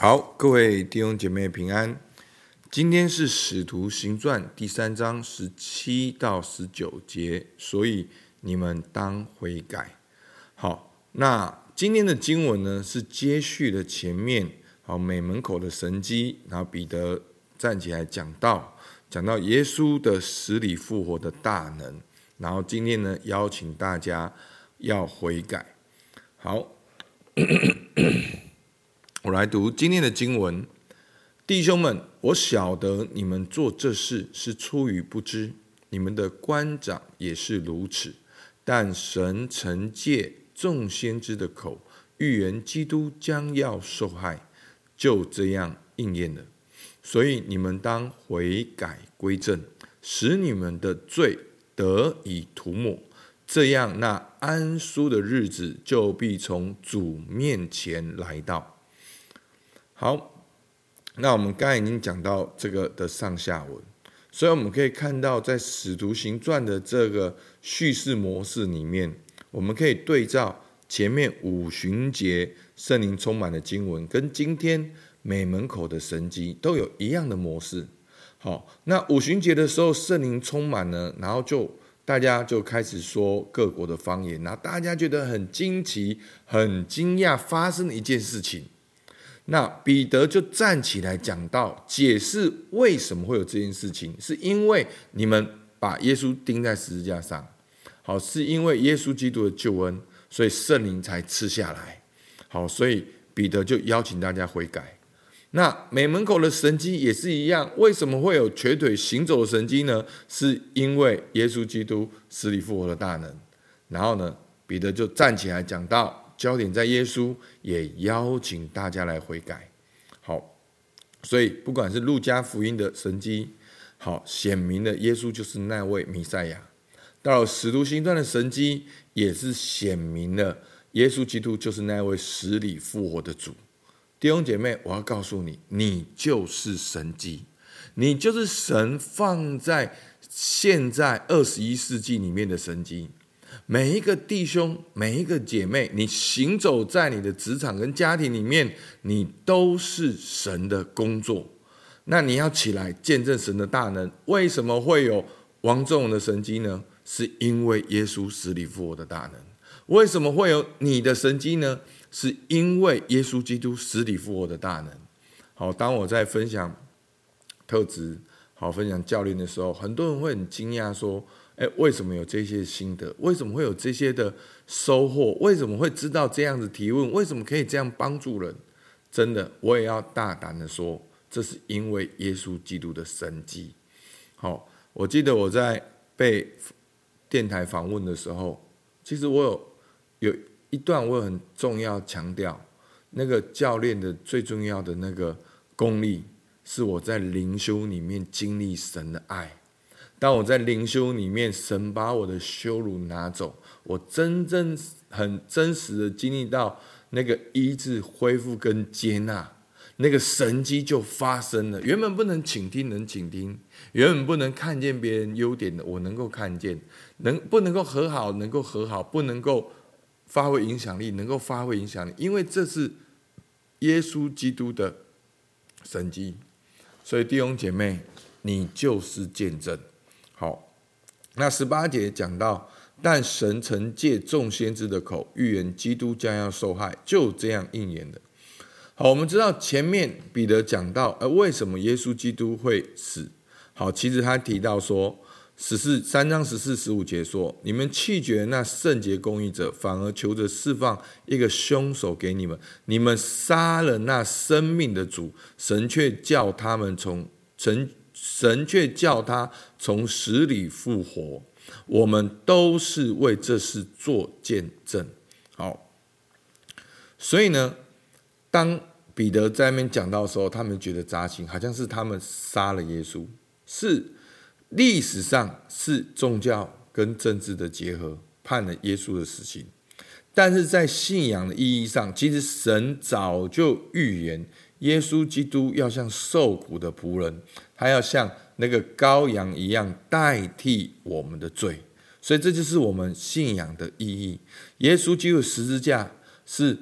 好，各位弟兄姐妹平安。今天是《使徒行传》第三章十七到十九节，所以你们当悔改。好，那今天的经文呢，是接续了前面好美门口的神迹，然后彼得站起来讲道，讲到耶稣的死里复活的大能，然后今天呢，邀请大家要悔改。好。我来读今天的经文，弟兄们，我晓得你们做这事是出于不知，你们的官长也是如此。但神曾借众先知的口预言基督将要受害，就这样应验了。所以你们当悔改归正，使你们的罪得以涂抹，这样那安舒的日子就必从主面前来到。好，那我们刚才已经讲到这个的上下文，所以我们可以看到，在《使徒行传》的这个叙事模式里面，我们可以对照前面五旬节圣灵充满的经文，跟今天美门口的神迹都有一样的模式。好，那五旬节的时候，圣灵充满了，然后就大家就开始说各国的方言，然后大家觉得很惊奇、很惊讶，发生了一件事情。那彼得就站起来讲到，解释为什么会有这件事情，是因为你们把耶稣钉在十字架上，好，是因为耶稣基督的救恩，所以圣灵才赐下来，好，所以彼得就邀请大家悔改。那美门口的神迹也是一样，为什么会有瘸腿行走的神迹呢？是因为耶稣基督死里复活的大能。然后呢，彼得就站起来讲到。焦点在耶稣，也邀请大家来悔改。好，所以不管是路加福音的神迹，好显明了耶稣就是那位弥赛亚；到了使徒行传的神迹，也是显明了耶稣基督就是那位死里复活的主。弟兄姐妹，我要告诉你，你就是神迹，你就是神放在现在二十一世纪里面的神迹。每一个弟兄，每一个姐妹，你行走在你的职场跟家庭里面，你都是神的工作。那你要起来见证神的大能。为什么会有王仲荣的神迹呢？是因为耶稣死里复活的大能。为什么会有你的神迹呢？是因为耶稣基督死里复活的大能。好，当我在分享特质，好分享教练的时候，很多人会很惊讶说。诶，为什么有这些心得？为什么会有这些的收获？为什么会知道这样子提问？为什么可以这样帮助人？真的，我也要大胆的说，这是因为耶稣基督的神迹。好，我记得我在被电台访问的时候，其实我有有一段我很重要强调，那个教练的最重要的那个功力，是我在灵修里面经历神的爱。当我在灵修里面，神把我的羞辱拿走，我真正很真实的经历到那个医治、恢复跟接纳，那个神迹就发生了。原本不能倾听，能倾听；原本不能看见别人优点的，我能够看见；能不能够和好，能够和好；不能够发挥影响力，能够发挥影响力。因为这是耶稣基督的神迹，所以弟兄姐妹，你就是见证。好，那十八节讲到，但神曾借众先知的口预言基督将要受害，就这样应验的。好，我们知道前面彼得讲到，呃，为什么耶稣基督会死？好，其实他提到说，十四三章十四十五节说，你们弃绝那圣洁公义者，反而求着释放一个凶手给你们，你们杀了那生命的主，神却叫他们从神。神却叫他从死里复活，我们都是为这事做见证。好，所以呢，当彼得在那边讲到的时候，他们觉得扎心，好像是他们杀了耶稣，是历史上是宗教跟政治的结合，判了耶稣的死刑。但是在信仰的意义上，其实神早就预言。耶稣基督要像受苦的仆人，他要像那个羔羊一样代替我们的罪，所以这就是我们信仰的意义。耶稣基督十字架是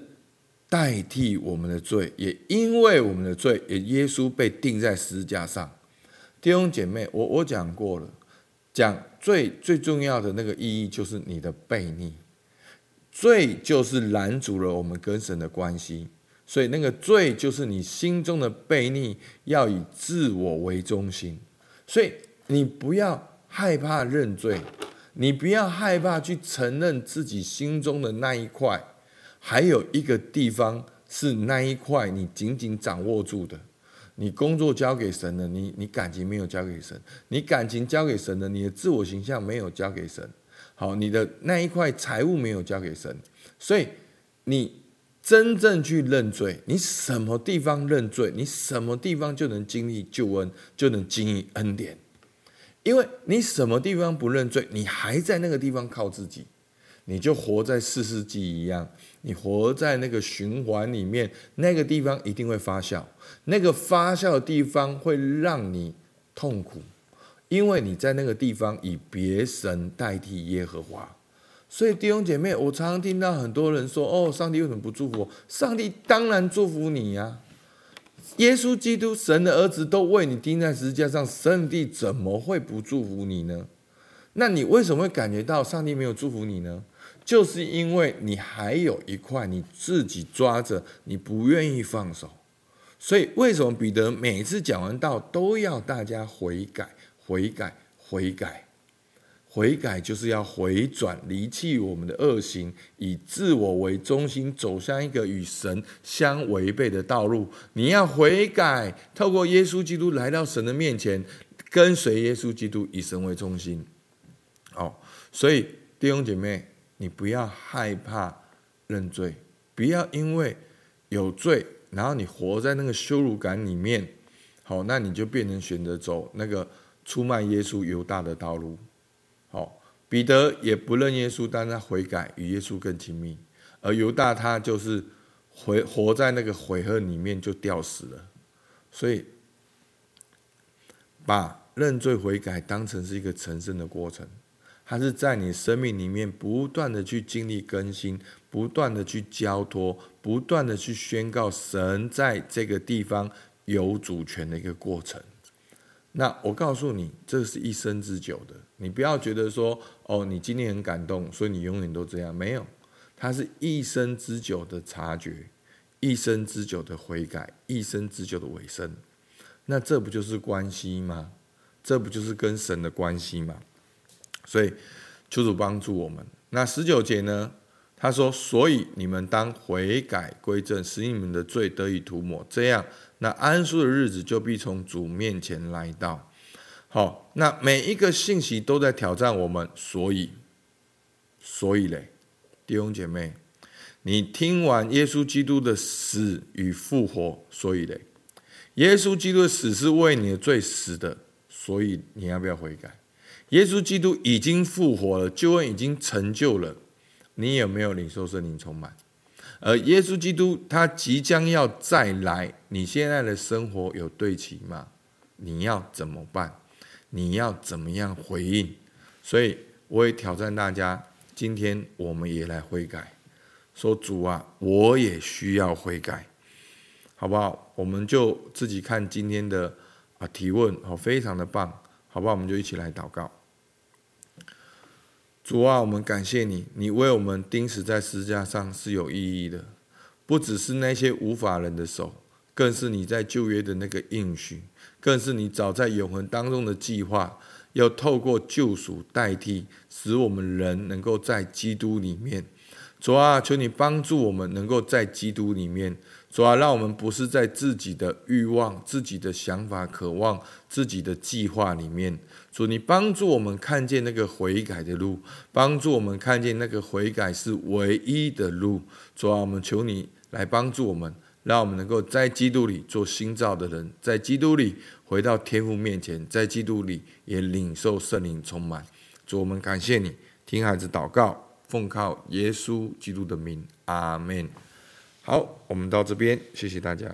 代替我们的罪，也因为我们的罪，也耶稣被钉在十字架上。弟兄姐妹，我我讲过了，讲最最重要的那个意义就是你的悖逆，罪就是拦阻了我们跟神的关系，所以那个罪就是你心中的悖逆，要以自我为中心，所以你不要害怕认罪，你不要害怕去承认自己心中的那一块，还有一个地方是那一块你紧紧掌握住的。你工作交给神了，你你感情没有交给神，你感情交给神了，你的自我形象没有交给神，好，你的那一块财物没有交给神，所以你真正去认罪，你什么地方认罪，你什么地方就能经历救恩，就能经历恩典，因为你什么地方不认罪，你还在那个地方靠自己。你就活在四世纪一样，你活在那个循环里面，那个地方一定会发酵，那个发酵的地方会让你痛苦，因为你在那个地方以别神代替耶和华。所以弟兄姐妹，我常常听到很多人说：“哦，上帝为什么不祝福我？”上帝当然祝福你呀！耶稣基督，神的儿子，都为你钉在十字架上，上帝怎么会不祝福你呢？那你为什么会感觉到上帝没有祝福你呢？就是因为你还有一块你自己抓着，你不愿意放手，所以为什么彼得每次讲完道都要大家悔改、悔改、悔改、悔改，就是要回转、离弃我们的恶行，以自我为中心，走向一个与神相违背的道路。你要悔改，透过耶稣基督来到神的面前，跟随耶稣基督，以神为中心。哦，所以弟兄姐妹。你不要害怕认罪，不要因为有罪，然后你活在那个羞辱感里面，好，那你就变成选择走那个出卖耶稣犹大的道路。彼得也不认耶稣，但他悔改，与耶稣更亲密。而犹大他就是悔活在那个悔恨里面，就吊死了。所以，把认罪悔改当成是一个成圣的过程。它是在你生命里面不断的去经历更新，不断的去交托，不断的去宣告神在这个地方有主权的一个过程。那我告诉你，这是一生之久的。你不要觉得说，哦，你今天很感动，所以你永远都这样。没有，它是一生之久的察觉，一生之久的悔改，一生之久的委身。那这不就是关系吗？这不就是跟神的关系吗？所以，求主帮助我们。那十九节呢？他说：“所以你们当悔改归正，使你们的罪得以涂抹，这样，那安舒的日子就必从主面前来到。”好，那每一个信息都在挑战我们。所以，所以嘞，弟兄姐妹，你听完耶稣基督的死与复活，所以嘞，耶稣基督的死是为你的罪死的，所以你要不要悔改？耶稣基督已经复活了，救恩已经成就了，你有没有领受圣灵充满？而耶稣基督他即将要再来，你现在的生活有对齐吗？你要怎么办？你要怎么样回应？所以我也挑战大家，今天我们也来悔改，说主啊，我也需要悔改，好不好？我们就自己看今天的啊提问，好，非常的棒。好不好？我们就一起来祷告。主啊，我们感谢你，你为我们钉死在十字架上是有意义的，不只是那些无法人的手，更是你在旧约的那个应许，更是你早在永恒当中的计划，要透过救赎代替，使我们人能够在基督里面。主啊，求你帮助我们能够在基督里面。主啊，让我们不是在自己的欲望、自己的想法、渴望、自己的计划里面。主，你帮助我们看见那个悔改的路，帮助我们看见那个悔改是唯一的路。主啊，我们求你来帮助我们，让我们能够在基督里做新造的人，在基督里回到天父面前，在基督里也领受圣灵充满。主，我们感谢你，听孩子祷告，奉靠耶稣基督的名，阿门。好，我们到这边，谢谢大家。